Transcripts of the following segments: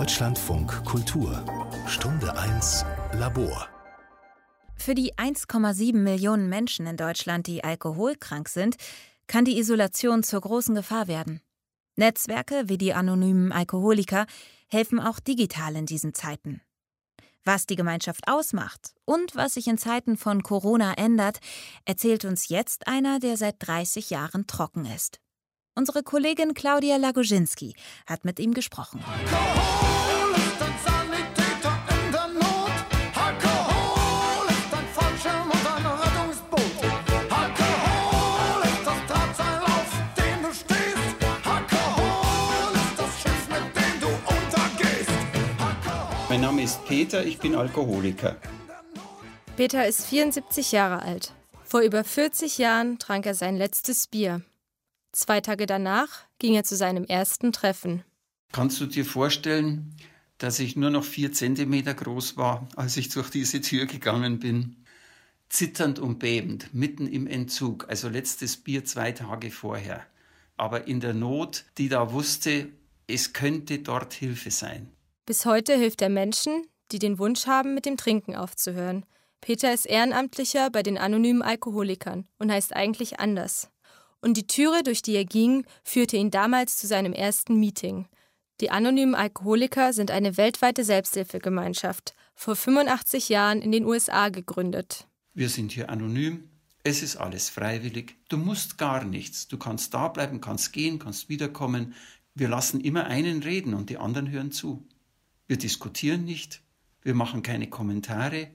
Deutschlandfunk Kultur Stunde 1 Labor Für die 1,7 Millionen Menschen in Deutschland, die alkoholkrank sind, kann die Isolation zur großen Gefahr werden. Netzwerke wie die anonymen Alkoholiker helfen auch digital in diesen Zeiten. Was die Gemeinschaft ausmacht und was sich in Zeiten von Corona ändert, erzählt uns jetzt einer, der seit 30 Jahren trocken ist. Unsere Kollegin Claudia Lagoschinski hat mit ihm gesprochen. Alkohol ist ein Sanitäter in der Not. Alkohol ist ein Fallschirm und ein Rettungsboot. Alkohol ist das Drahtseil, auf dem du stehst. Alkohol ist das Schiff, mit dem du untergehst. Mein Name ist Peter, ich bin Alkoholiker. Peter ist 74 Jahre alt. Vor über 40 Jahren trank er sein letztes Bier. Zwei Tage danach ging er zu seinem ersten Treffen. Kannst du dir vorstellen, dass ich nur noch vier Zentimeter groß war, als ich durch diese Tür gegangen bin? Zitternd und bebend, mitten im Entzug, also letztes Bier zwei Tage vorher. Aber in der Not, die da wusste, es könnte dort Hilfe sein. Bis heute hilft er Menschen, die den Wunsch haben, mit dem Trinken aufzuhören. Peter ist Ehrenamtlicher bei den anonymen Alkoholikern und heißt eigentlich anders. Und die Türe, durch die er ging, führte ihn damals zu seinem ersten Meeting. Die anonymen Alkoholiker sind eine weltweite Selbsthilfegemeinschaft, vor 85 Jahren in den USA gegründet. Wir sind hier anonym, es ist alles freiwillig, du musst gar nichts, du kannst da bleiben, kannst gehen, kannst wiederkommen. Wir lassen immer einen reden und die anderen hören zu. Wir diskutieren nicht, wir machen keine Kommentare,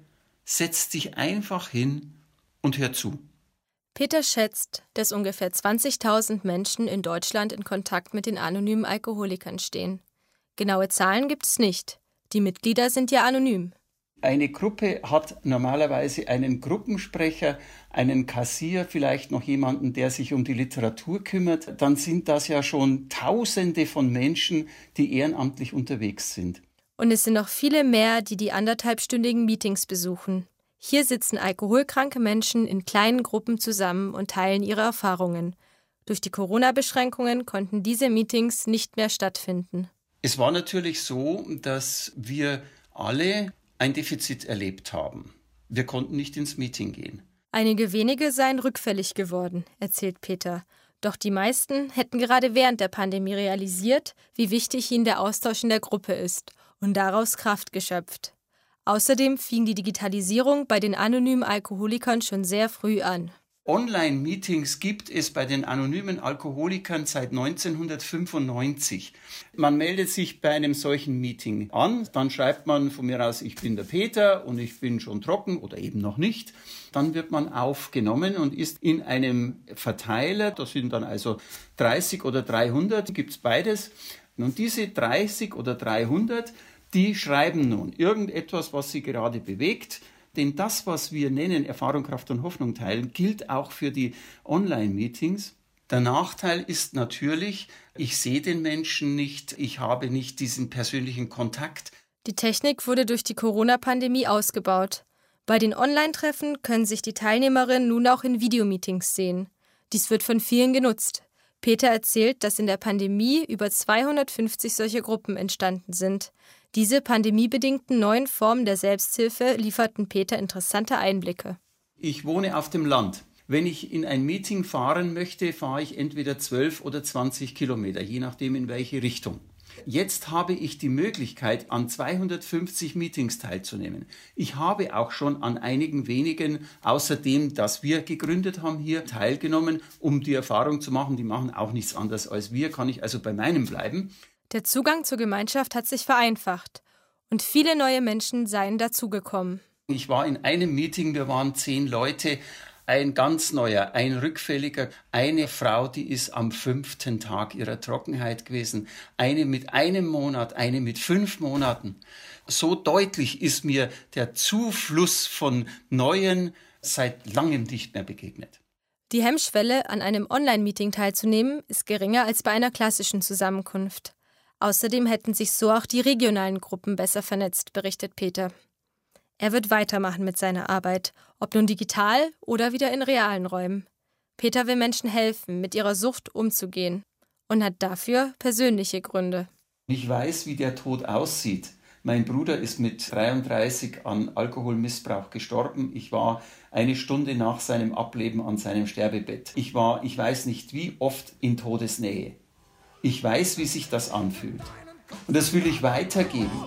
setz dich einfach hin und hör zu. Peter schätzt, dass ungefähr 20.000 Menschen in Deutschland in Kontakt mit den anonymen Alkoholikern stehen. Genaue Zahlen gibt es nicht. Die Mitglieder sind ja anonym. Eine Gruppe hat normalerweise einen Gruppensprecher, einen Kassier, vielleicht noch jemanden, der sich um die Literatur kümmert. Dann sind das ja schon Tausende von Menschen, die ehrenamtlich unterwegs sind. Und es sind noch viele mehr, die die anderthalbstündigen Meetings besuchen. Hier sitzen alkoholkranke Menschen in kleinen Gruppen zusammen und teilen ihre Erfahrungen. Durch die Corona-Beschränkungen konnten diese Meetings nicht mehr stattfinden. Es war natürlich so, dass wir alle ein Defizit erlebt haben. Wir konnten nicht ins Meeting gehen. Einige wenige seien rückfällig geworden, erzählt Peter. Doch die meisten hätten gerade während der Pandemie realisiert, wie wichtig ihnen der Austausch in der Gruppe ist und daraus Kraft geschöpft. Außerdem fing die Digitalisierung bei den anonymen Alkoholikern schon sehr früh an. Online-Meetings gibt es bei den anonymen Alkoholikern seit 1995. Man meldet sich bei einem solchen Meeting an, dann schreibt man von mir aus, ich bin der Peter und ich bin schon trocken oder eben noch nicht. Dann wird man aufgenommen und ist in einem Verteiler, das sind dann also 30 oder 300, gibt's beides. Und diese 30 oder 300 die schreiben nun irgendetwas, was sie gerade bewegt. Denn das, was wir nennen Erfahrung, Kraft und Hoffnung teilen, gilt auch für die Online-Meetings. Der Nachteil ist natürlich, ich sehe den Menschen nicht, ich habe nicht diesen persönlichen Kontakt. Die Technik wurde durch die Corona-Pandemie ausgebaut. Bei den Online-Treffen können sich die Teilnehmerinnen nun auch in Videomeetings sehen. Dies wird von vielen genutzt. Peter erzählt, dass in der Pandemie über 250 solche Gruppen entstanden sind. Diese pandemiebedingten neuen Formen der Selbsthilfe lieferten Peter interessante Einblicke. Ich wohne auf dem Land. Wenn ich in ein Meeting fahren möchte, fahre ich entweder 12 oder 20 Kilometer, je nachdem in welche Richtung. Jetzt habe ich die Möglichkeit, an 250 Meetings teilzunehmen. Ich habe auch schon an einigen wenigen, außerdem, dass wir gegründet haben, hier teilgenommen, um die Erfahrung zu machen, die machen auch nichts anderes als wir, kann ich also bei meinem bleiben. Der Zugang zur Gemeinschaft hat sich vereinfacht und viele neue Menschen seien dazugekommen. Ich war in einem Meeting, wir waren zehn Leute, ein ganz neuer, ein rückfälliger, eine Frau, die ist am fünften Tag ihrer Trockenheit gewesen, eine mit einem Monat, eine mit fünf Monaten. So deutlich ist mir der Zufluss von Neuen seit langem nicht mehr begegnet. Die Hemmschwelle, an einem Online-Meeting teilzunehmen, ist geringer als bei einer klassischen Zusammenkunft. Außerdem hätten sich so auch die regionalen Gruppen besser vernetzt, berichtet Peter. Er wird weitermachen mit seiner Arbeit, ob nun digital oder wieder in realen Räumen. Peter will Menschen helfen, mit ihrer Sucht umzugehen und hat dafür persönliche Gründe. Ich weiß, wie der Tod aussieht. Mein Bruder ist mit 33 an Alkoholmissbrauch gestorben. Ich war eine Stunde nach seinem Ableben an seinem Sterbebett. Ich war, ich weiß nicht wie oft in Todesnähe. Ich weiß, wie sich das anfühlt. Und das will ich weitergeben.